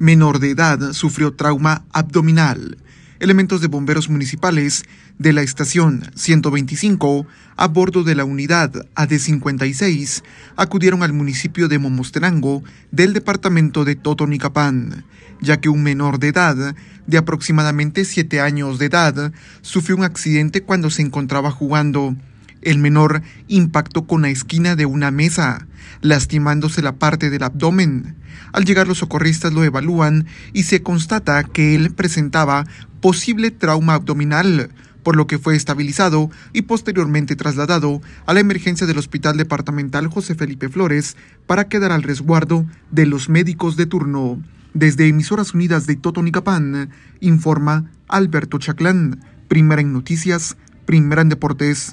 menor de edad, sufrió trauma abdominal. Elementos de bomberos municipales de la estación 125 a bordo de la unidad AD56 acudieron al municipio de Momostenango del departamento de Totonicapán, ya que un menor de edad de aproximadamente 7 años de edad sufrió un accidente cuando se encontraba jugando el menor impactó con la esquina de una mesa, lastimándose la parte del abdomen. Al llegar los socorristas lo evalúan y se constata que él presentaba posible trauma abdominal, por lo que fue estabilizado y posteriormente trasladado a la emergencia del Hospital Departamental José Felipe Flores para quedar al resguardo de los médicos de turno. Desde Emisoras Unidas de Totonicapán, informa Alberto Chaclán, primera en noticias, primera en deportes.